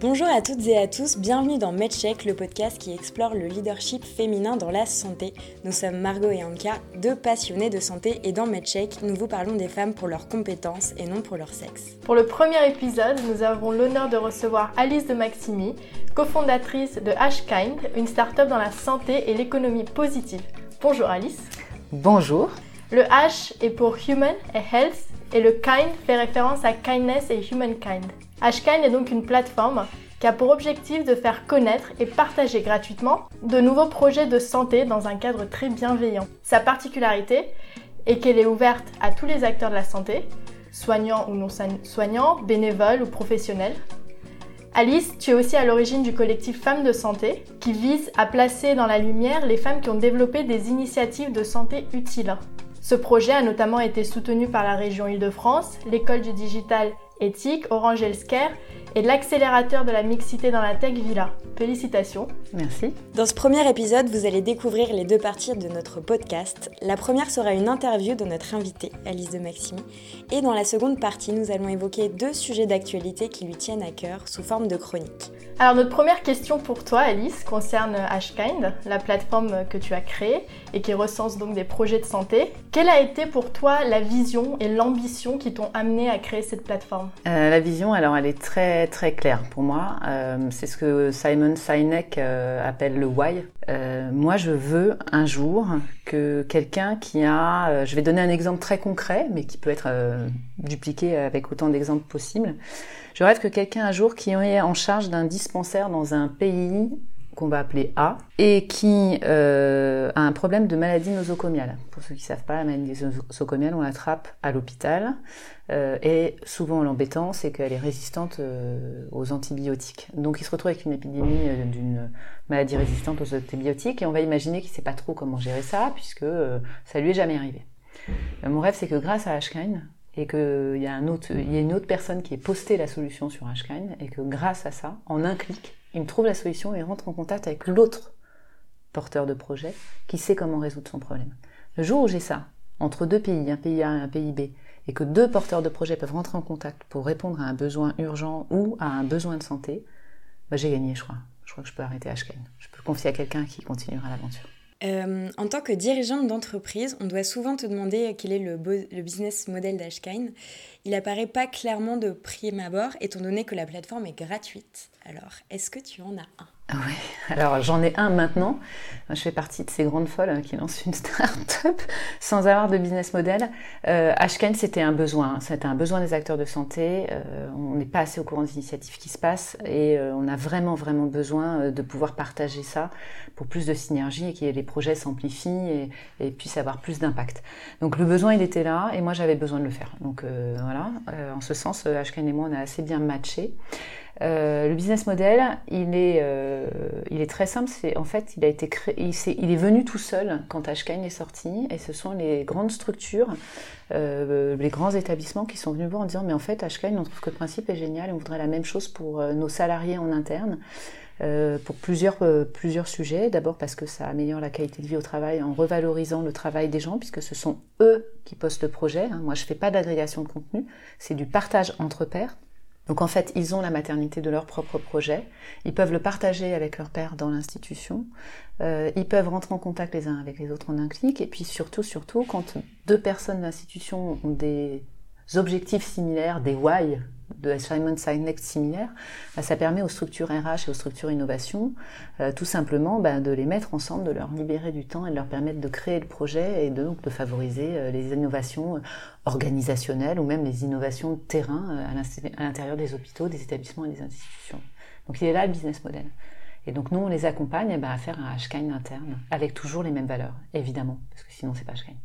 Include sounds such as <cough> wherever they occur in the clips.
Bonjour à toutes et à tous, bienvenue dans MedCheck, le podcast qui explore le leadership féminin dans la santé. Nous sommes Margot et Anka, deux passionnés de santé et dans MedCheck, nous vous parlons des femmes pour leurs compétences et non pour leur sexe. Pour le premier épisode, nous avons l'honneur de recevoir Alice de Maximi, cofondatrice de Hkind, une start-up dans la santé et l'économie positive. Bonjour Alice. Bonjour. Le H est pour Human et Health et le Kind fait référence à Kindness et Humankind. Hkind est donc une plateforme qui a pour objectif de faire connaître et partager gratuitement de nouveaux projets de santé dans un cadre très bienveillant. Sa particularité est qu'elle est ouverte à tous les acteurs de la santé, soignants ou non soignants, bénévoles ou professionnels. Alice, tu es aussi à l'origine du collectif Femmes de Santé, qui vise à placer dans la lumière les femmes qui ont développé des initiatives de santé utiles. Ce projet a notamment été soutenu par la région Île-de-France, l'école du digital éthique, Orange Healthcare et l'accélérateur de la mixité dans la tech Villa. Félicitations. Merci. Dans ce premier épisode, vous allez découvrir les deux parties de notre podcast. La première sera une interview de notre invitée, Alice de Maximi. Et dans la seconde partie, nous allons évoquer deux sujets d'actualité qui lui tiennent à cœur sous forme de chronique. Alors notre première question pour toi, Alice, concerne Hkind, la plateforme que tu as créée et qui recense donc des projets de santé. Quelle a été pour toi la vision et l'ambition qui t'ont amené à créer cette plateforme? Euh, La vision, alors elle est très très claire pour moi. Euh, c'est ce que Simon Sinek euh, appelle le why. moi, je veux un jour que quelqu'un qui a, je vais donner un exemple très concret, mais qui peut être dupliqué avec autant d'exemples possibles. Je rêve que quelqu'un un jour qui est en charge d'un dispensaire dans un pays qu'on va appeler A et qui euh, a un problème de maladie nosocomiale. Pour ceux qui ne savent pas, la maladie nosocomiale, on l'attrape à l'hôpital euh, et souvent l'embêtant, c'est qu'elle est résistante euh, aux antibiotiques. Donc il se retrouve avec une épidémie d'une maladie résistante aux antibiotiques et on va imaginer qu'il ne sait pas trop comment gérer ça puisque ça lui est jamais arrivé. mon rêve, c'est que grâce à Ashkine, et qu'il y, a y a une autre personne qui ait posté la solution sur Hashkine et que grâce à ça, en un clic, il me trouve la solution et rentre en contact avec l'autre porteur de projet qui sait comment résoudre son problème. Le jour où j'ai ça, entre deux pays, un pays A et un pays B, et que deux porteurs de projet peuvent rentrer en contact pour répondre à un besoin urgent ou à un besoin de santé, bah j'ai gagné, je crois. Je crois que je peux arrêter Hashkine. Je peux confier à quelqu'un qui continuera l'aventure. Euh, en tant que dirigeante d'entreprise, on doit souvent te demander quel est le, business model d'Ashkine. Il apparaît pas clairement de prime abord, étant donné que la plateforme est gratuite. Alors, est-ce que tu en as un? Oui, alors j'en ai un maintenant. Je fais partie de ces grandes folles hein, qui lancent une <laughs> start-up sans avoir de business model. Euh, c'était un besoin. C'était un besoin des acteurs de santé. Euh, on n'est pas assez au courant des initiatives qui se passent et euh, on a vraiment, vraiment besoin euh, de pouvoir partager ça pour plus de synergie et que les projets s'amplifient et, puissent avoir plus d'impact. Donc le besoin, il était là et moi, j'avais besoin de le faire. Donc voilà, en ce sens, Ashken et moi, on a assez bien matché. Euh, le business model, il est, euh, très simple. En fait, il a est, venu tout seul quand Ashkine est sorti, et ce sont les grandes structures, euh, les grands établissements qui sont venus voir en disant mais en fait Ashkine, on trouve que le principe est génial, on voudrait la même chose pour nos salariés en interne. pour plusieurs, sujets. D'abord parce que ça améliore la qualité de vie au travail en revalorisant le travail des gens, puisque ce sont eux qui postent le projet. Hein. Moi, je fais pas d'agrégation de contenu, c'est du partage entre pairs. Donc en fait, ils ont la maternité de leur propre projet, ils peuvent le partager avec leur père dans l'institution, euh, ils peuvent rentrer en contact les uns avec les autres en un clic, et puis surtout, surtout, quand deux personnes de l'institution ont des objectifs similaires, des why de Simon Sinek similaires, bah, ça permet aux structures RH et aux structures innovation euh, tout simplement bah, de les mettre ensemble, de leur libérer du temps et de leur permettre de créer le projet et de, donc de favoriser euh, les innovations organisationnelles ou même les innovations de terrain euh, à l'intérieur des hôpitaux, des établissements et des institutions. Donc il est là le business model. Et donc nous, on les accompagne eh à faire un Hashkine interne avec toujours les mêmes valeurs, évidemment, parce que sinon c'est pas Hashkine.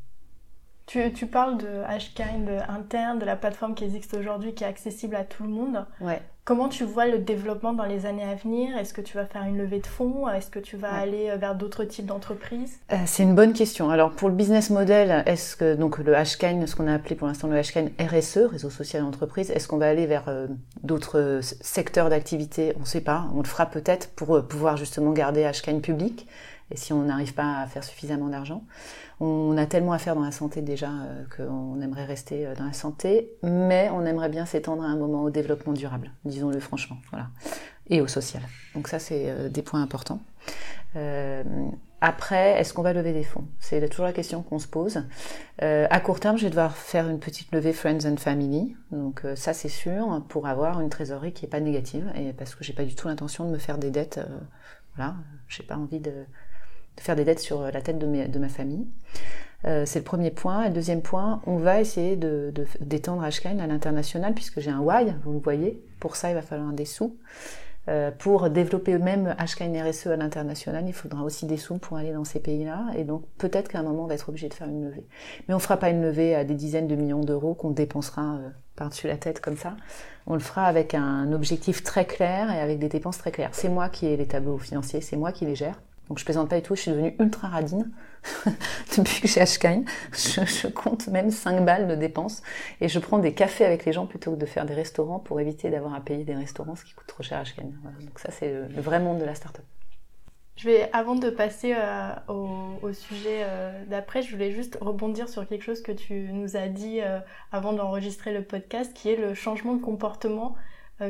Tu, parles de Hkind interne, de la plateforme qui existe aujourd'hui, qui est accessible à tout le monde. Ouais. Comment tu vois le développement dans les années à venir? Est-ce que tu vas faire une levée de fonds? Est-ce que tu vas aller euh, vers d'autres types d'entreprises? Euh, C'est une bonne question. Alors pour le business model, est-ce que donc le Hkind, ce qu'on a appelé pour l'instant le Hkind RSE, réseau social d'entreprise, est-ce qu'on va aller vers euh, d'autres secteurs d'activité? On ne sait pas. On le fera peut-être pour pouvoir justement garder Hkind public. Et si on n'arrive pas à faire suffisamment d'argent, on a tellement à faire dans la santé déjà euh, qu'on aimerait rester euh, dans la santé, mais on aimerait bien s'étendre à un moment au développement durable, disons-le franchement. Voilà. et au social. Donc ça, c'est des points importants. Après, est-ce qu'on va lever des fonds? C'est toujours la question qu'on se pose. Euh, à court terme, je vais devoir faire une petite levée Friends and Family. Donc euh, ça, c'est sûr, pour avoir une trésorerie qui n'est pas négative. Et parce que j'ai pas du tout l'intention de me faire des dettes. Euh, voilà, j'ai pas envie de, de, faire des dettes sur la tête de, ma famille. Euh, c'est le premier point. Et le deuxième point, on va essayer de, d'étendre Ashkine à l'international puisque j'ai un why, vous le voyez. Pour ça, il va falloir des sous. Euh, pour développer même HKN RSE à l'international, il faudra aussi des sous pour aller dans ces pays-là. Et donc peut-être qu'à un moment, on va être obligé de faire une levée. Mais on ne fera pas une levée à des dizaines de millions d'euros qu'on dépensera euh, par-dessus la tête comme ça. On le fera avec un objectif très clair et avec des dépenses très claires. C'est moi qui ai les tableaux financiers, c'est moi qui les gère. Donc je plaisante pas du tout, je suis devenue ultra radine <laughs> depuis que j'ai Ashkine. Je, compte même 5 balles de dépenses et je prends des cafés avec les gens plutôt que de faire des restaurants pour éviter d'avoir à payer des restaurants, ce qui coûte trop cher à. Donc ça c'est le, vrai monde de la start-up. Je vais, avant de passer euh, au, sujet euh, d'après, je voulais juste rebondir sur quelque chose que tu nous as dit euh, avant d'enregistrer le podcast, qui est le changement de comportement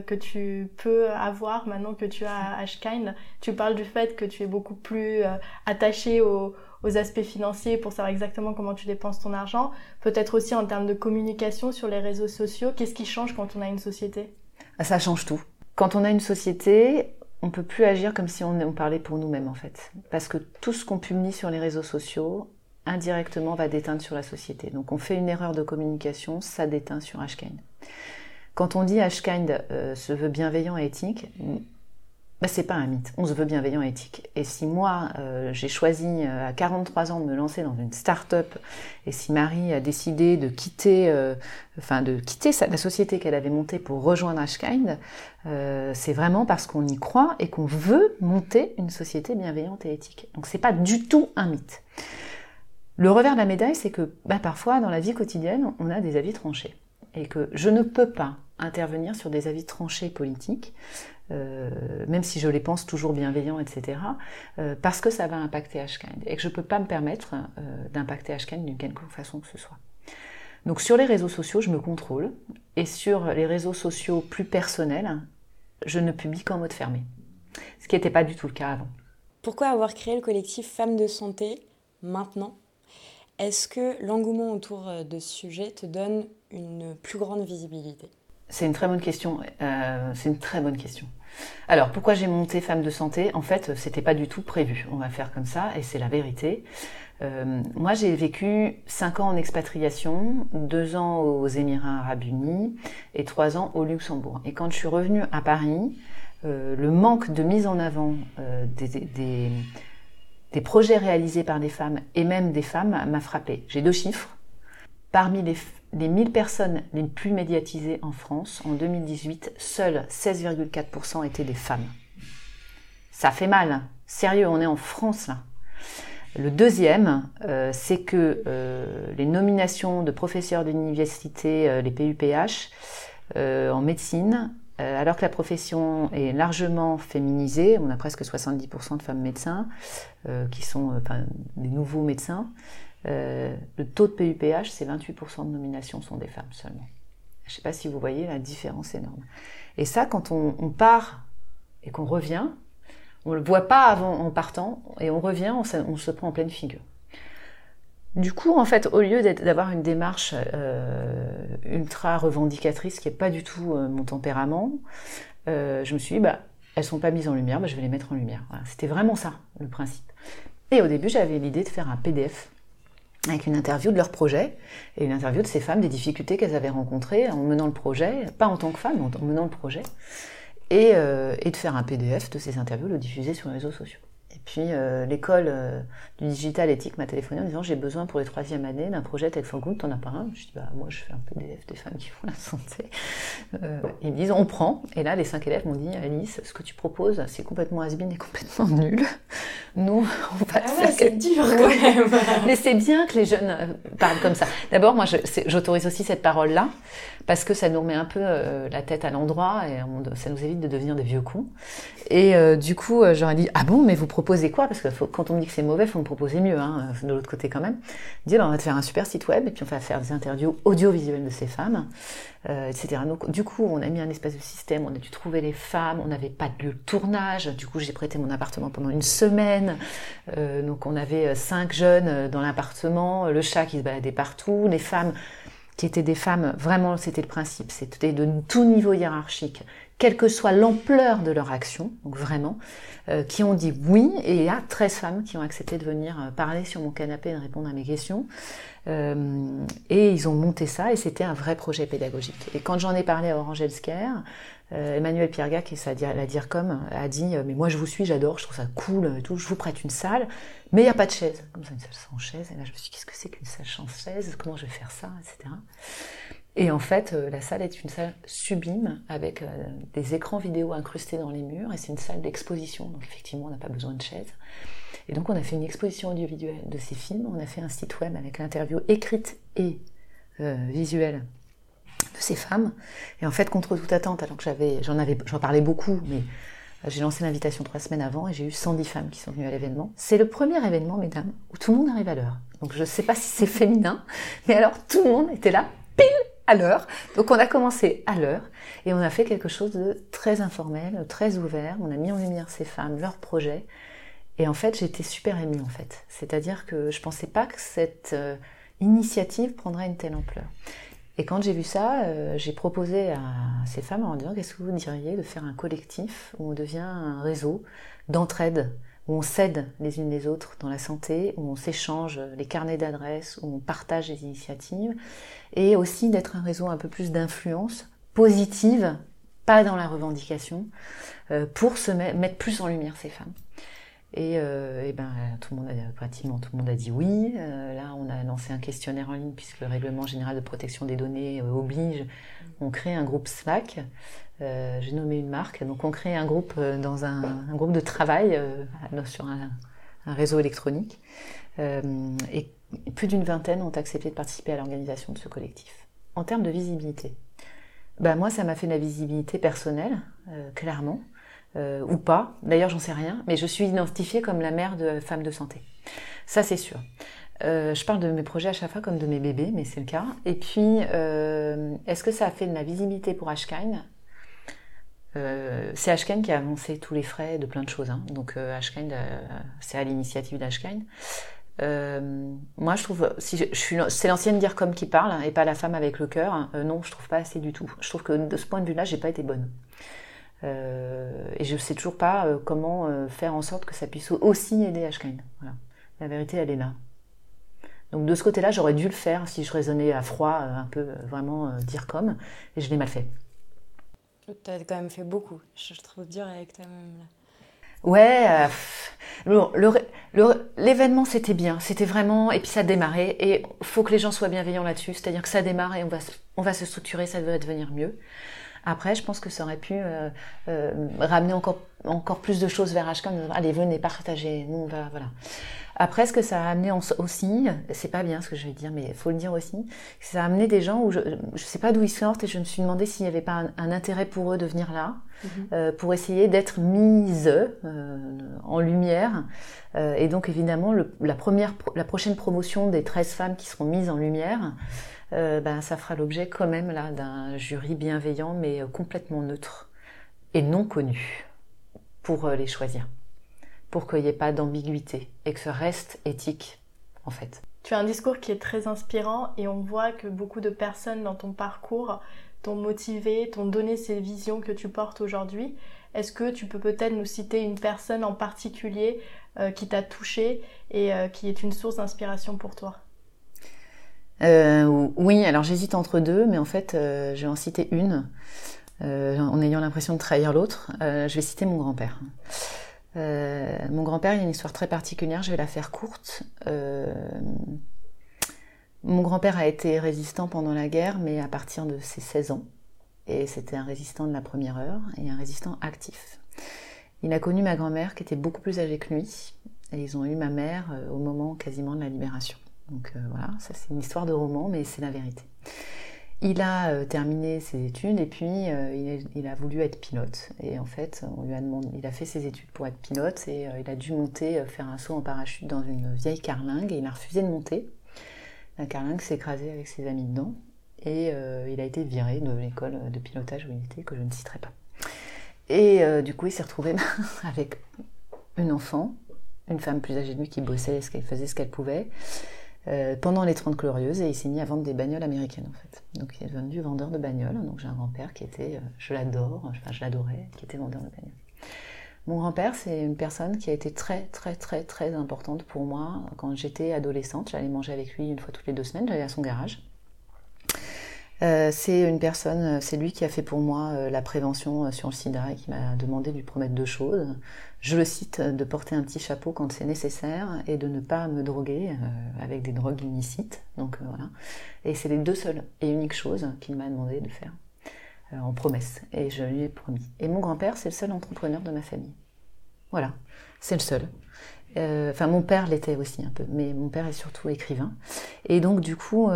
que tu peux avoir maintenant que tu as Ashkind. Tu parles du fait que tu es beaucoup plus euh, attaché aux, aspects financiers pour savoir exactement comment tu dépenses ton argent. Peut-être aussi en termes de communication sur les réseaux sociaux. Qu'est-ce qui change quand on a une société? Ah, Ça change tout. Quand on a une société, on peut plus agir comme si on, on parlait pour nous-mêmes en fait. Parce que tout ce qu'on publie sur les réseaux sociaux, indirectement va déteindre sur la société. Donc on fait une erreur de communication, ça déteint sur Ashkind. Quand on dit Ashkind euh, se veut bienveillant et éthique, bah, c'est pas un mythe. On se veut bienveillant et éthique. Et si moi, euh, j'ai choisi euh, à 43 ans de me lancer dans une start-up, et si Marie a décidé de quitter, enfin de quitter la société qu'elle avait montée pour rejoindre Ashkind, c'est vraiment parce qu'on y croit et qu'on veut monter une société bienveillante et éthique. Donc c'est pas du tout un mythe. Le revers de la médaille, c'est que bah, parfois, dans la vie quotidienne, on a des avis tranchés et que je ne peux pas intervenir sur des avis tranchés politiques, euh, même si je les pense toujours bienveillants, etc., euh, parce que ça va impacter Ashkind et que je ne peux pas me permettre euh, d'impacter Ashkind d'une quelconque façon que ce soit. Donc sur les réseaux sociaux, je me contrôle et sur les réseaux sociaux plus personnels, je ne publie qu'en mode fermé, ce qui n'était pas du tout le cas avant. Pourquoi avoir créé le collectif Femmes de Santé maintenant? Est-ce que l'engouement autour de ce sujet te donne une plus grande visibilité? C'est une très bonne question. Euh, c'est une très bonne question. Alors, pourquoi j'ai monté Femme de Santé? En fait, c'était pas du tout prévu. On va faire comme ça, et c'est la vérité. Euh, moi, j'ai vécu 5 ans en expatriation, 2 ans aux Émirats Arabes Unis et 3 ans au Luxembourg. Et quand je suis revenue à Paris, euh, le manque de mise en avant des, des, des, projets réalisés par des femmes et même des femmes m'a frappé. J'ai deux chiffres. Parmi les, les 1000 personnes les plus médiatisées en France, en 2018, seuls 16,4% étaient des femmes. Ça fait mal. Hein. Sérieux, on est en France là. Le deuxième, euh, c'est que euh, les nominations de professeurs d'université, euh, les PUPH, en médecine, alors que la profession est largement féminisée, on a presque 70% de femmes médecins, qui sont des nouveaux médecins, euh, le taux de PUPH, c'est 28% de nominations sont des femmes seulement. Je ne sais pas si vous voyez la différence énorme. Et ça, quand on, part et qu'on revient, on ne le voit pas avant en partant, et on revient, on se, prend en pleine figure. Du coup, en fait, au lieu d'avoir une démarche euh, ultra revendicatrice, qui n'est pas du tout euh, mon tempérament, je me suis dit, bah, elles sont pas mises en lumière, bah, je vais les mettre en lumière. C'était vraiment ça, le principe. Et au début, j'avais l'idée de faire un PDF avec une interview de leur projet et une interview de ces femmes, des difficultés qu'elles avaient rencontrées en menant le projet, pas en tant que femmes, mais en menant le projet, et, euh, et de faire un PDF de ces interviews, le diffuser sur les réseaux sociaux. Et puis euh, l'école euh, du digital éthique m'a téléphoné en disant j'ai besoin pour les troisième années d'un projet Tech for Good, t'en as pas un? Je dis bah moi je fais un PDF des femmes qui font la santé. Euh, ils me disent on prend. Et là les cinq élèves m'ont dit Alice, ce que tu proposes c'est complètement has et complètement nul. Nous on va ah c'est dur quand même. <laughs> Mais c'est bien que les jeunes parlent comme ça. D'abord moi j'autorise aussi cette parole là parce que ça nous remet un peu la tête à l'endroit et ça nous évite de devenir des vieux cons. Et du coup j'aurais dit ah bon mais vous proposez quoi? Parce que quand on me dit que c'est mauvais, il faut me proposer mieux, hein, de l'autre côté quand même. Il dit, on va te faire un super site web, et puis on va faire des interviews audiovisuelles de ces femmes, euh, etc. Donc, du coup, on a mis un espèce de système, on a dû trouver les femmes, on n'avait pas de lieu de tournage, du coup, j'ai prêté mon appartement pendant une semaine, euh, donc on avait cinq jeunes dans l'appartement, le chat qui se baladait partout, les femmes qui étaient des femmes, vraiment c'était le principe, c'était de tout niveau hiérarchique, quelle que soit l'ampleur de leur action, donc vraiment, euh, qui ont dit oui, et il y a 13 femmes qui ont accepté de venir euh, parler sur mon canapé et de répondre à mes questions. Euh, et ils ont monté ça, et c'était un vrai projet pédagogique. Et quand j'en ai parlé à Orange Emmanuel Pierga, qui est la DIRCOM, a dit Mais moi je vous suis, j'adore, je trouve ça cool, et tout, je vous prête une salle, mais il n'y a pas de chaise. Comme ça, une salle sans chaise. Et là, je me suis dit Qu'est-ce que c'est qu'une salle sans chaise? Comment je vais faire ça? Etc. Et en fait, euh, la salle est une salle sublime avec euh, des écrans vidéo incrustés dans les murs et c'est une salle d'exposition. Donc effectivement, on n'a pas besoin de chaises. Et donc on a fait une exposition audiovisuelle de ces films. On a fait un site web avec l'interview écrite et euh, visuelle de ces femmes. Et en fait, contre toute attente, alors que j'avais, j'en avais, parlais beaucoup, mais j'ai lancé l'invitation trois semaines avant et j'ai eu 110 femmes qui sont venues à l'événement. C'est le premier événement, mesdames, où tout le monde arrive à l'heure. Donc je ne sais pas si c'est <laughs> féminin, mais alors tout le monde était là pile à l'heure. Donc on a commencé à l'heure et on a fait quelque chose de très informel, très ouvert. On a mis en lumière ces femmes, leurs projets. Et en fait, j'étais super émue en fait. C'est-à-dire que je pensais pas que cette euh, initiative prendrait une telle ampleur. Et quand j'ai vu ça, euh, j'ai proposé à ces femmes en disant qu'est-ce que vous diriez de faire un collectif où on devient un réseau d'entraide où on s'aide les unes les autres dans la santé, où on s'échange les carnets d'adresses, où on partage les initiatives, et aussi d'être un réseau un peu plus d'influence positive, pas dans la revendication, euh, pour se mettre plus en lumière ces femmes. Et, euh, ben tout le monde a, pratiquement tout le monde a dit oui. Euh, là, on a lancé un questionnaire en ligne puisque le règlement général de protection des données euh, oblige. On crée un groupe Slack. Euh, J'ai nommé une marque. Donc, on crée un groupe dans un, groupe de travail sur un, un, réseau électronique. et plus d'une vingtaine ont accepté de participer à l'organisation de ce collectif. En termes de visibilité, ben moi, ça m'a fait de la visibilité personnelle, clairement. Euh, ou pas. D'ailleurs, j'en sais rien, mais je suis identifiée comme la mère de femmes de santé. Ça, c'est sûr. Euh, je parle de mes projets à chaque fois comme de mes bébés, mais c'est le cas. Et puis, euh, est-ce que ça a fait de ma visibilité pour Ashkine C'est Ashkine qui a annoncé tous les frais de plein de choses. Hein. Donc, Ashkine, c'est à l'initiative d'Ashkine. moi, je trouve, c'est l'ancienne dire comme qui parle hein, et pas la femme avec le cœur. non, je trouve pas assez du tout. Je trouve que de ce point de vue-là, j'ai pas été bonne. Euh, et je ne sais toujours pas euh, comment euh, faire en sorte que ça puisse aussi aider Ashkine. Voilà. La vérité, elle est là. Donc de ce côté-là, j'aurais dû le faire si je raisonnais à froid, un peu vraiment dire comme, et je l'ai mal fait. Tu as quand même fait beaucoup. Je trouve dur avec toi-même là. Ouais, l'événement c'était bien, c'était vraiment, et puis ça démarrait, et faut que les gens soient bienveillants là-dessus, c'est-à-dire que ça démarre et on va, on va se structurer, ça va devenir mieux. Après, je pense que ça aurait pu euh, euh, ramener encore, encore plus de choses vers HK. Allez, venez, partagez. Nous, on va, voilà. Après, ce que ça a amené aussi, c'est pas bien ce que je vais dire, mais il faut le dire aussi, ça a amené des gens où je ne sais pas d'où ils sortent et je me suis demandé s'il n'y avait pas un, intérêt pour eux de venir là, mhm. euh, pour essayer d'être mise euh, en lumière. Euh, et donc évidemment, le, la, première, la prochaine promotion des 13 femmes qui seront mises en lumière, euh, ben, ça fera l'objet quand même là d'un jury bienveillant mais euh, complètement neutre et non connu pour euh, les choisir, pour qu'il n'y ait pas d'ambiguïté et que ce reste éthique en fait. Tu as un discours qui est très inspirant et on voit que beaucoup de personnes dans ton parcours t'ont motivé, t'ont donné ces visions que tu portes aujourd'hui. Est-ce que tu peux peut-être nous citer une personne en particulier qui t'a touché et qui est une source d'inspiration pour toi? Euh, oui, alors j'hésite entre deux, mais en fait, euh, je vais en citer une, euh, en ayant l'impression de trahir l'autre. je vais citer mon grand-père. mon grand-père, il y a une histoire très particulière, je vais la faire courte. mon grand-père a été résistant pendant la guerre, mais à partir de ses 16 ans. Et c'était un résistant de la première heure et un résistant actif. Il a connu ma grand-mère qui était beaucoup plus âgée que lui, et ils ont eu ma mère au moment quasiment de la libération. Donc euh, voilà, ça c'est une histoire de roman, mais c'est la vérité. il a terminé ses études et puis il, a, voulu être pilote. Et en fait, on lui a demandé, il a fait ses études pour être pilote et il a dû monter, faire un saut en parachute dans une vieille carlingue et il a refusé de monter. La carlingue s'est écrasée avec ses amis dedans et il a été viré de l'école de pilotage où il était, que je ne citerai pas. Et du coup, il s'est retrouvé <laughs> avec une enfant, une femme plus âgée de lui qui bossait, faisait ce qu'elle pouvait. Euh, pendant les 30 glorieuses et il s'est mis à vendre des bagnoles américaines en fait. Donc il est devenu vendeur de bagnoles. Donc j'ai un grand-père qui était, euh, je l'adore, enfin je l'adorais, qui était vendeur de bagnoles. Mon grand-père, c'est une personne qui a été très très très très importante pour moi quand j'étais adolescente. J'allais manger avec lui une fois toutes les deux semaines, j'allais à son garage. Euh, c'est une personne, c'est lui qui a fait pour moi la prévention sur le sida et qui m'a demandé de lui promettre deux choses je le cite, de porter un petit chapeau quand c'est nécessaire et de ne pas me droguer euh, avec des drogues illicites. Donc euh, voilà. Et c'est les deux seules et uniques choses qu'il m'a demandé de faire euh, en promesse. Et je lui ai promis. Et mon grand-père, c'est le seul entrepreneur de ma famille. Voilà, c'est le seul. Enfin, mon père l'était aussi un peu, mais mon père est surtout écrivain. Et donc, du coup,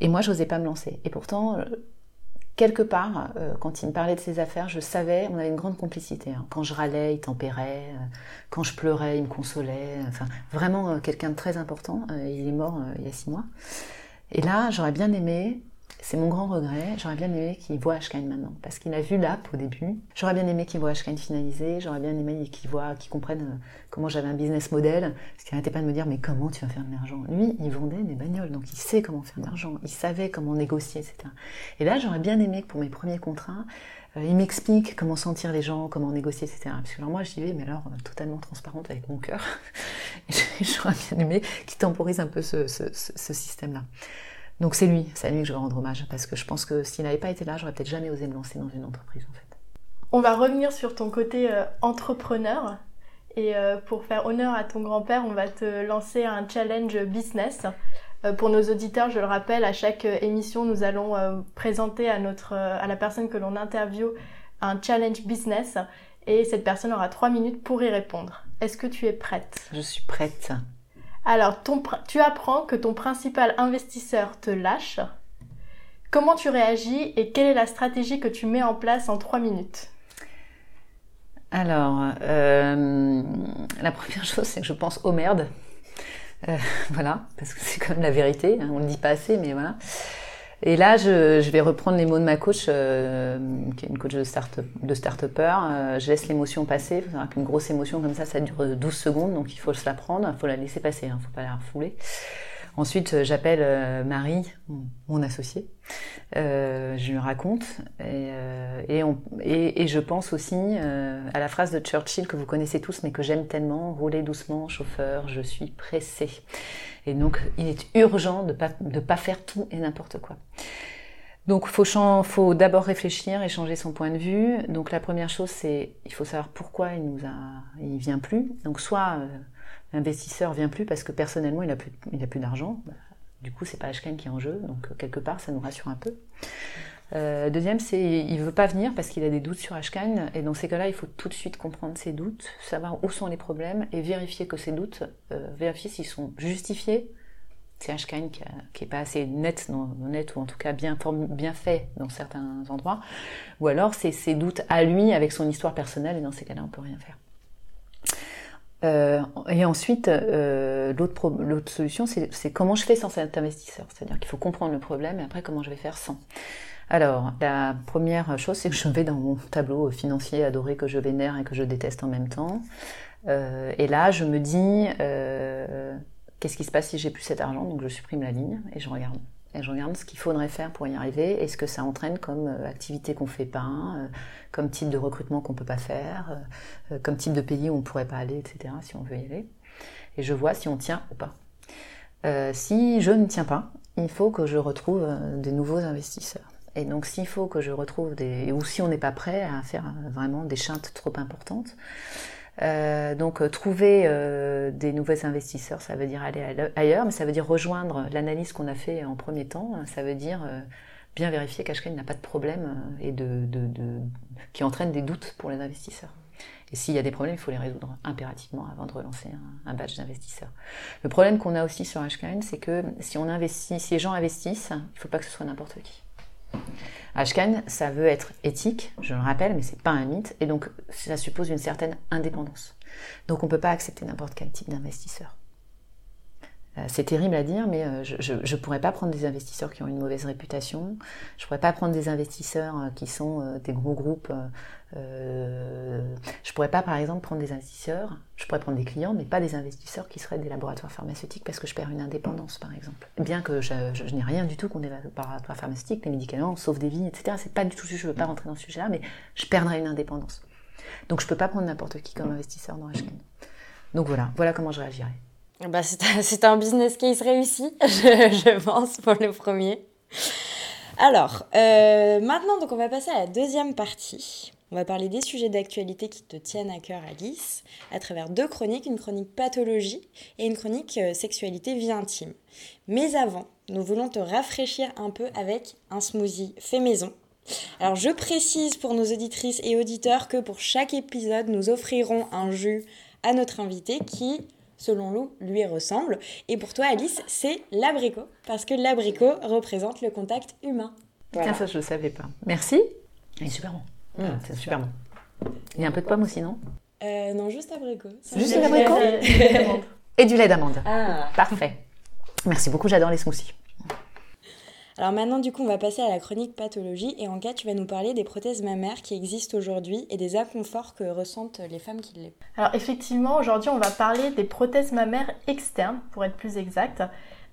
et moi, je n'osais pas me lancer. Et pourtant, quelque part, euh, quand il me parlait de ses affaires, je savais, on avait une grande complicité. Hein. Quand je râlais, il tempérait. Euh, quand je pleurais, il me consolait. Enfin, vraiment euh, quelqu'un de très important. il est mort il y a six mois. Et là, j'aurais bien aimé c'est mon grand regret. J'aurais bien aimé qu'il voit Ashkine maintenant. Parce qu'il a vu l'app au début. J'aurais bien aimé qu'il voit Ashkine finalisé. J'aurais bien aimé qu'il voit, qu'il comprenne euh, comment j'avais un business model. Parce qu'il n'arrêtait pas de me dire, mais comment tu vas faire de l'argent? Lui, il vendait des bagnoles. Donc il sait comment faire de l'argent. Il savait comment négocier, etc. Et là, j'aurais bien aimé que pour mes premiers contrats, euh, il m'explique comment sentir les gens, comment négocier, etc. Parce que alors moi, j'y vais, mais alors euh, totalement transparente avec mon cœur. <laughs> J'aurais bien aimé qu'il temporise un peu ce système-là. Donc c'est lui, c'est à lui que je veux rendre hommage, parce que je pense que s'il n'avait pas été là, j'aurais peut-être jamais osé me lancer dans une entreprise en fait. On va revenir sur ton côté euh, entrepreneur. Et euh, pour faire honneur à ton grand-père, on va te lancer un challenge business. Euh, pour nos auditeurs, je le rappelle, à chaque émission, nous allons présenter à, notre, à la personne que l'on interviewe un challenge business. Et cette personne aura trois minutes pour y répondre. Est-ce que tu es prête? Je suis prête. Alors, tu apprends que ton principal investisseur te lâche. Comment tu réagis et quelle est la stratégie que tu mets en place en trois minutes? Alors, euh, la première <laughs> chose, c'est que je pense aux merdes. Euh, <laughs> voilà, parce que c'est quand même la vérité. Hein, on ne le dit pas assez, mais voilà. Et là, je, je, vais reprendre les mots de ma coach, euh, qui est une coach de start de start-upper. Euh, je laisse l'émotion passer. Il faut qu'une grosse émotion comme ça, ça dure 12 secondes, donc il faut se la prendre, il faut la laisser passer, il hein, ne faut pas la refouler. Ensuite, euh, j'appelle euh, Marie, mon associée, euh, je lui raconte et, je pense aussi à la phrase de Churchill que vous connaissez tous mais que j'aime tellement, rouler doucement, chauffeur, je suis pressé. Et donc, il est urgent de de pas faire tout et n'importe quoi. Donc, faut, faut d'abord réfléchir et changer son point de vue. Donc, la première chose, c'est il faut savoir pourquoi il nous a, il vient plus. Donc, soit l'investisseur vient plus parce que personnellement il a plus, d'argent. Du coup, c'est pas Ashken qui est en jeu, donc euh, quelque part, ça nous rassure un peu. Euh, deuxième, c'est il veut pas venir parce qu'il a des doutes sur Ashkan. Et dans ces cas-là, il faut tout de suite comprendre ses doutes, savoir où sont les problèmes et vérifier que ces doutes, euh, vérifier s'ils sont justifiés. C'est Ashkan qui, qui est pas assez net, non, ou en tout cas bien, bien fait dans certains endroits. Ou alors c'est ses doutes à lui avec son histoire personnelle et dans ces cas-là, on peut rien faire. Euh, et ensuite, euh, l'autre solution, c'est comment je fais sans cet investisseur. C'est-à-dire qu'il faut comprendre le problème et après comment je vais faire sans. Alors, la première chose, c'est que je vais dans mon tableau financier adoré que je vénère et que je déteste en même temps. Euh, et là, je me dis, qu'est-ce qui se passe si j'ai plus cet argent? Donc, je supprime la ligne et je regarde et je regarde ce qu'il faudrait faire pour y arriver et ce que ça entraîne comme euh, activité qu'on fait pas, euh, comme type de recrutement qu'on peut pas faire, euh, comme type de pays où on pourrait pas aller, etc. si on veut y aller. Et je vois si on tient ou pas. si je ne tiens pas, il faut que je retrouve des nouveaux investisseurs. Et donc s'il faut que je retrouve des... ou si on n'est pas prêt à faire vraiment des chintes trop importantes, euh, donc euh, trouver euh, des nouveaux investisseurs, ça veut dire aller ailleurs, mais ça veut dire rejoindre l'analyse qu'on a fait en premier temps. Ça veut dire bien vérifier qu'Ashken n'a pas de problème et de, de, de, qui entraîne des doutes pour les investisseurs. Et s'il y a des problèmes, il faut les résoudre impérativement avant de relancer un, badge d'investisseur. Le problème qu'on a aussi sur HKN, c'est que si on investit, si les gens investissent, il ne faut pas que ce soit n'importe qui. HKN, ça veut être éthique, je le rappelle, mais c'est pas un mythe, et donc ça suppose une certaine indépendance. Donc on ne peut pas accepter n'importe quel type d'investisseur. Euh, c'est terrible à dire, mais euh, je ne pourrais pas prendre des investisseurs qui ont une mauvaise réputation. Je ne pourrais pas prendre des investisseurs euh, qui sont des gros groupes. je ne pourrais pas, par exemple, prendre des investisseurs. Je pourrais prendre des clients, mais pas des investisseurs qui seraient des laboratoires pharmaceutiques parce que je perds une indépendance, par exemple. Bien que je, n'ai rien du tout contre les laboratoires pharmaceutiques, les médicaments sauvent des vies, etc. C'est pas du tout ce Je ne veux pas rentrer dans ce sujet-là, mais je perdrais une indépendance. Donc je peux pas prendre n'importe qui comme investisseur dans HKN. Donc voilà, voilà comment je réagirais. Bah, c'est un business case réussi, <laughs> je, pense, pour le premier. Alors, euh, maintenant, donc, on va passer à la deuxième partie. On va parler des sujets d'actualité qui te tiennent à cœur, Alice, à travers deux chroniques, une chronique pathologie et une chronique euh, sexualité vie intime. Mais avant, nous voulons te rafraîchir un peu avec un smoothie fait maison. Alors je précise pour nos auditrices et auditeurs que pour chaque épisode, nous offrirons un jus à notre invité qui selon Lou, lui ressemble. Et pour toi, Alice, c'est l'abricot, parce que l'abricot représente le contact humain. Tiens, ça, je ne le savais pas. Merci. Il est super bon. Mmh, c'est super bon. Il y a un peu de pomme aussi, non? Euh, Non, juste abricot. Juste l'abricot <laughs> Et du lait d'amande. Ah. Parfait. Merci beaucoup, j'adore les smoothies. Alors maintenant, du coup, on va passer à la chronique pathologie. Et en cas, tu vas nous parler des prothèses mammaires qui existent aujourd'hui et des inconforts que ressentent les femmes qui les. Alors effectivement, aujourd'hui, on va parler des prothèses mammaires externes, pour être plus exact.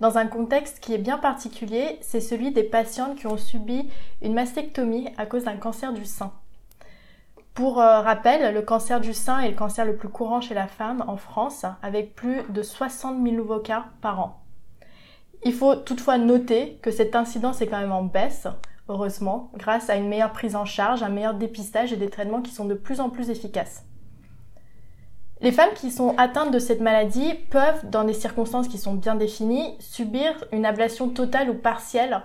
Dans un contexte qui est bien particulier, c'est celui des patientes qui ont subi une mastectomie à cause d'un cancer du sein. Pour euh, rappel, le cancer du sein est le cancer le plus courant chez la femme en France, avec plus de 60 000 nouveaux cas par an. Il faut toutefois noter que cette incidence est quand même en baisse, heureusement, grâce à une meilleure prise en charge, un meilleur dépistage et des traitements qui sont de plus en plus efficaces. Les femmes qui sont atteintes de cette maladie peuvent, dans des circonstances qui sont bien définies, subir une ablation totale ou partielle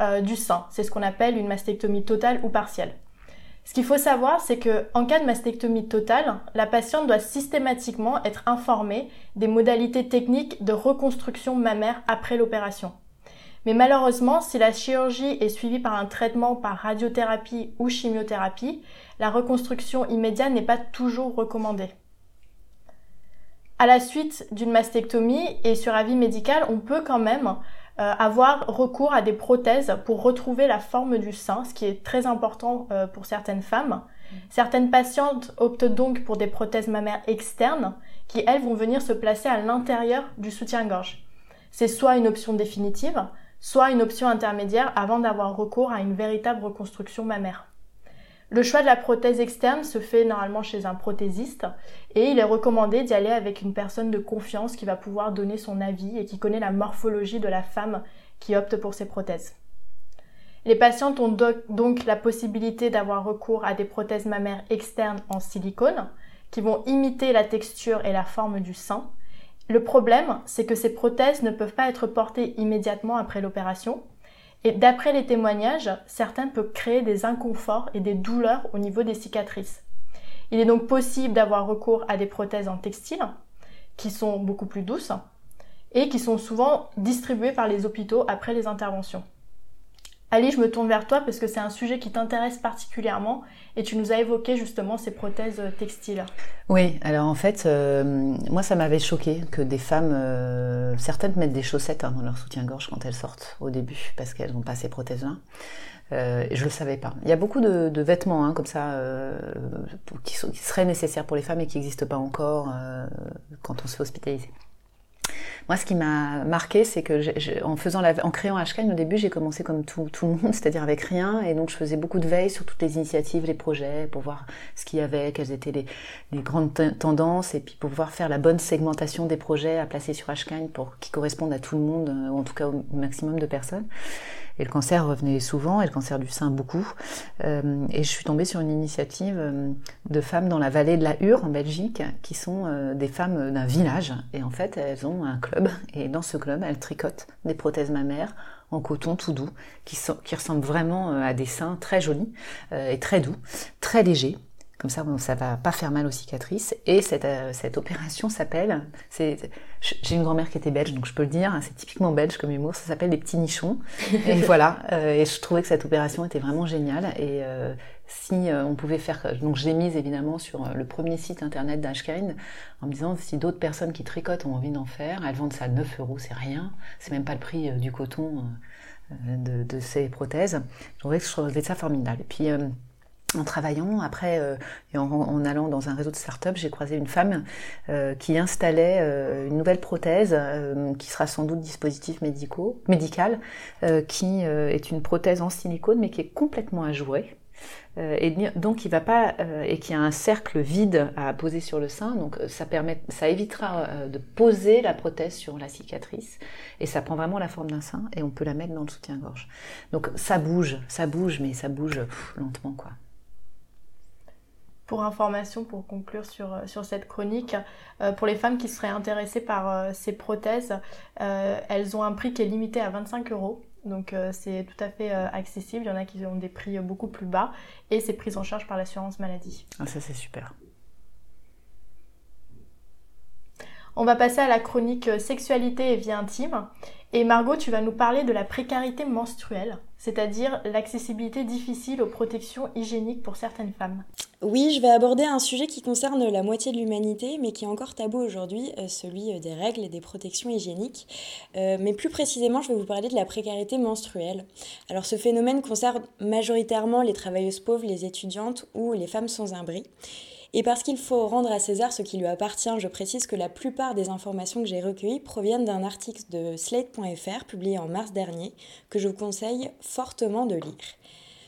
euh, du sein. C'est ce qu'on appelle une mastectomie totale ou partielle. Ce qu'il faut savoir, c'est que en cas de mastectomie totale, la patiente doit systématiquement être informée des modalités techniques de reconstruction mammaire après l'opération. Mais malheureusement, si la chirurgie est suivie par un traitement par radiothérapie ou chimiothérapie, la reconstruction immédiate n'est pas toujours recommandée. À la suite d'une mastectomie et sur avis médical, on peut quand même euh, avoir recours à des prothèses pour retrouver la forme du sein, ce qui est très important euh, pour certaines femmes. Certaines patientes optent donc pour des prothèses mammaires externes qui, elles, vont venir se placer à l'intérieur du soutien-gorge. C'est soit une option définitive, soit une option intermédiaire avant d'avoir recours à une véritable reconstruction mammaire. Le choix de la prothèse externe se fait normalement chez un prothésiste et il est recommandé d'y aller avec une personne de confiance qui va pouvoir donner son avis et qui connaît la morphologie de la femme qui opte pour ces prothèses. Les patientes ont donc la possibilité d'avoir recours à des prothèses mammaires externes en silicone qui vont imiter la texture et la forme du sein. Le problème, c'est que ces prothèses ne peuvent pas être portées immédiatement après l'opération et d'après les témoignages, certains peuvent créer des inconforts et des douleurs au niveau des cicatrices. Il est donc possible d'avoir recours à des prothèses en textile, qui sont beaucoup plus douces, et qui sont souvent distribuées par les hôpitaux après les interventions. Ali, je me tourne vers toi parce que c'est un sujet qui t'intéresse particulièrement et tu nous as évoqué justement ces prothèses euh, textiles. Oui, alors en fait, euh, moi ça m'avait choqué que des femmes, euh, certaines mettent des chaussettes hein, dans leur soutien-gorge quand elles sortent au début parce qu'elles n'ont pas ces prothèses-là. Euh, je le savais pas. Il y a beaucoup de, vêtements hein, comme ça qui, qui, seraient nécessaires pour les femmes et qui n'existent pas encore quand on se fait hospitaliser. Moi, ce qui m'a marqué, c'est que en faisant la, en créant HKN, au début, j'ai commencé comme tout, tout le monde, <laughs> c'est-à-dire avec rien, et donc je faisais beaucoup de veille sur toutes les initiatives, les projets, pour voir ce qu'il y avait, quelles étaient les, les, grandes tendances, et puis pour pouvoir faire la bonne segmentation des projets à placer sur HKN pour qu'ils correspondent à tout le monde, ou en tout cas au maximum de personnes. Et le cancer revenait souvent, et le cancer du sein beaucoup. Euh, et je suis tombée sur une initiative euh, de femmes dans la vallée de la Hure, en Belgique, qui sont euh, des femmes d'un village. Et en fait, elles ont un club, et dans ce club, elles tricotent des prothèses mammaires en coton tout doux, qui, ressemblent vraiment à des seins très jolis et très doux, très légers, Comme ça, ça va pas faire mal aux cicatrices. Et cette, cette opération s'appelle, j'ai une grand-mère qui était belge, donc je peux le dire, hein, c'est typiquement belge comme humour, ça s'appelle les petits nichons. et <laughs> voilà, et je trouvais que cette opération était vraiment géniale. Et si on pouvait faire, donc je l'ai mise évidemment sur le premier site internet d'Ashkind en me disant si d'autres personnes qui tricotent ont envie d'en faire, elles vendent ça à 9 euros, c'est rien, c'est même pas le prix du coton de, de, ces prothèses. Je trouvais que je trouvais ça formidable. Et puis, euh, en travaillant, après, euh, et en, allant dans un réseau de start-up, j'ai croisé une femme euh, qui installait une nouvelle prothèse, qui sera sans doute dispositif médical, qui est une prothèse en silicone, mais qui est complètement à jouer. Euh, et donc il va pas euh, et qu'il y a un cercle vide à poser sur le sein, donc euh, ça permet, ça évitera de poser la prothèse sur la cicatrice et ça prend vraiment la forme d'un sein et on peut la mettre dans le soutien-gorge. Donc ça bouge, ça bouge, mais ça bouge lentement quoi. Pour information, pour conclure sur, sur cette chronique, pour les femmes qui seraient intéressées par ces prothèses, elles ont un prix qui est limité à 25 euros. Donc euh, c'est tout à fait euh, accessible. Il y en a qui ont des prix euh, beaucoup plus bas et c'est pris en charge par l'assurance maladie. Ah, ça c'est super. On va passer à la chronique sexualité et vie intime. Et Margot, tu vas nous parler de la précarité menstruelle, c'est-à-dire l'accessibilité difficile aux protections hygiéniques pour certaines femmes. Oui, je vais aborder un sujet qui concerne la moitié de l'humanité, mais qui est encore tabou aujourd'hui, euh, celui euh, des règles et des protections hygiéniques. Euh, mais plus précisément, je vais vous parler de la précarité menstruelle. Alors ce phénomène concerne majoritairement les travailleuses pauvres, les étudiantes ou les femmes sans abri. Et parce qu'il faut rendre à César ce qui lui appartient, je précise que la plupart des informations que j'ai recueillies proviennent d'un article de slate.fr publié en mars dernier que je vous conseille fortement de lire.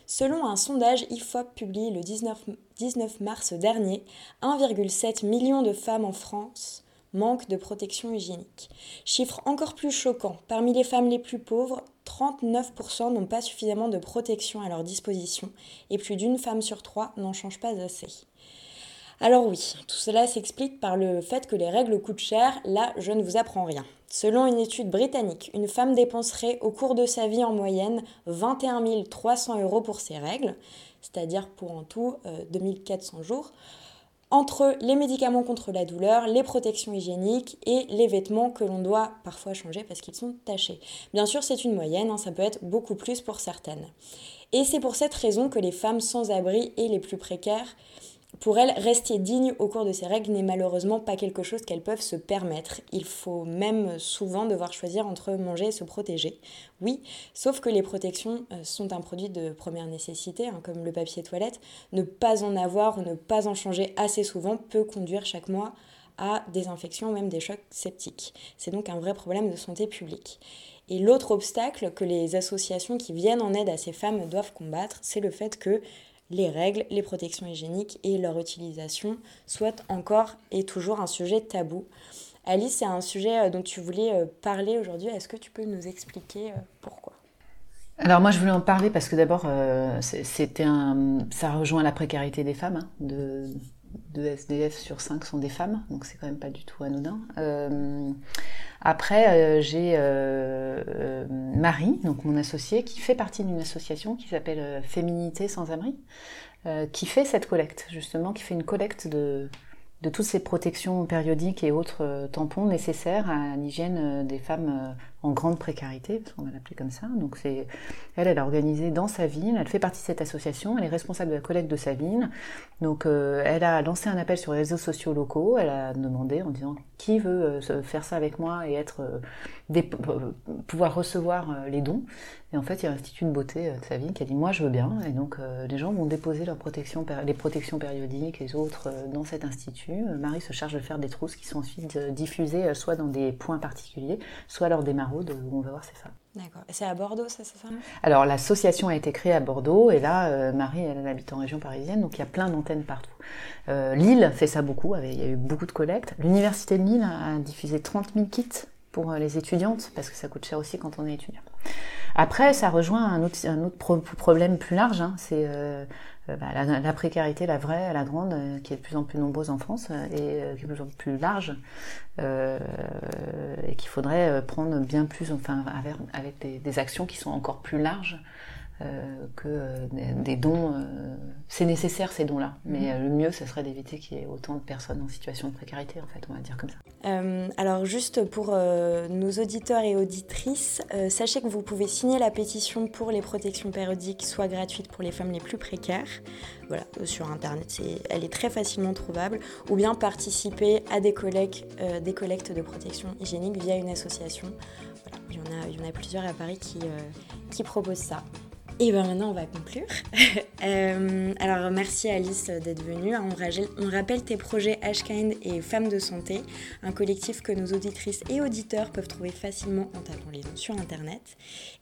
Selon un sondage IFOP publié le 19, 19 mars dernier, 1,7 million de femmes en France manquent de protection hygiénique. Chiffre encore plus choquant, parmi les femmes les plus pauvres, 39% n'ont pas suffisamment de protection à leur disposition et plus d'une femme sur trois n'en change pas assez. Alors oui, tout cela s'explique par le fait que les règles coûtent cher, là je ne vous apprends rien. Selon une étude britannique, une femme dépenserait au cours de sa vie en moyenne 21 300 euros pour ses règles, c'est-à-dire pour en tout 2400 euh, jours, entre les médicaments contre la douleur, les protections hygiéniques et les vêtements que l'on doit parfois changer parce qu'ils sont tachés. Bien sûr, c'est une moyenne, hein, ça peut être beaucoup plus pour certaines. Et c'est pour cette raison que les femmes sans abri et les plus précaires pour elles, rester digne au cours de ces règles n'est malheureusement pas quelque chose qu'elles peuvent se permettre. Il faut même souvent devoir choisir entre manger et se protéger. Oui, sauf que les protections euh, sont un produit de première nécessité, hein, comme le papier toilette. Ne pas en avoir ou ne pas en changer assez souvent peut conduire chaque mois à des infections ou même des chocs septiques. C'est donc un vrai problème de santé publique. Et l'autre obstacle que les associations qui viennent en aide à ces femmes doivent combattre, c'est le fait que les règles, les protections hygiéniques et leur utilisation soient encore et toujours un sujet tabou. Alice, c'est un sujet euh, dont tu voulais euh, parler aujourd'hui. Est-ce que tu peux nous expliquer euh, pourquoi? Alors moi je voulais en parler parce que d'abord c'était un, ça rejoint la précarité des femmes, hein, de, de SDF sur 5 sont des femmes, donc c'est quand même pas du tout anodin. Après, euh, j'ai euh, euh, Marie, donc mon associée, qui fait partie d'une association qui s'appelle Féminité sans abri, qui fait cette collecte, justement, qui fait une collecte de, de toutes ces protections périodiques et autres tampons nécessaires à l'hygiène des femmes en grande précarité, parce qu'on va l'appeler comme ça. Donc c'est elle, elle a organisé dans sa ville, elle fait partie de cette association, elle est responsable de la collecte de sa ville. Donc elle a lancé un appel sur les réseaux sociaux locaux, elle a demandé en disant qui veut euh, faire ça avec moi et être euh, euh, pouvoir recevoir les dons. Et en fait, il y a l'Institut de beauté de sa vie qui a dit moi je veux bien. Et donc les gens vont déposer leurs protections, les protections périodiques les autres dans cet institut. Marie se charge de faire des trousses qui sont ensuite diffusées soit dans des points particuliers, soit lors des où on va voir ces femmes. D'accord. Et c'est à Bordeaux, ça, c'est ça Alors, l'association a été créée à Bordeaux, et là, euh, Marie, elle, habite en région parisienne, donc il y a plein d'antennes partout. Euh, Lille fait ça beaucoup, il y a eu beaucoup de collectes. L'Université de Lille a diffusé 30 000 kits pour euh, les étudiantes, parce que ça coûte cher aussi quand on est étudiant. Après, ça rejoint un autre, un autre problème plus large, hein, c'est euh, bah, la, précarité, la vraie, la grande, euh, qui est de plus en plus nombreuse en France euh, et qui est de plus en plus large, et qu'il faudrait prendre bien plus, enfin, avec, des, actions qui sont encore plus larges que des dons, c'est nécessaire ces dons-là. Mais mhm. le mieux, ce serait d'éviter qu'il y ait autant de personnes en situation de précarité, en fait, on va dire comme ça. alors juste pour nos auditeurs et auditrices, sachez que vous pouvez signer la pétition pour les protections périodiques, soit gratuites pour les femmes les plus précaires. Voilà, sur Internet, elle est très facilement trouvable. Ou bien participer à des collectes, des collectes de protection hygiénique via une association. il, y en a, il y en a plusieurs à Paris qui, euh, qui proposent ça. Et bien maintenant, on va conclure. <laughs> Euh, alors, merci Alice d'être venue. On, rappelle tes projets Ashkind et Femmes de Santé, un collectif que nos auditrices et auditeurs peuvent trouver facilement en tapant les noms sur Internet.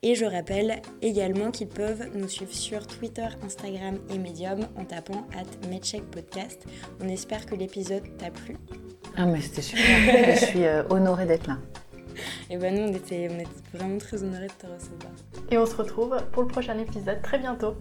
Et je rappelle également qu'ils peuvent nous suivre sur Twitter, Instagram et Medium en tapant at Podcast. On espère que l'épisode t'a plu. Ah, mais c'était super. je suis euh, honorée d'être là. Et ben nous, on était, on était vraiment très honorés de te recevoir. Et on se retrouve pour le prochain épisode très bientôt.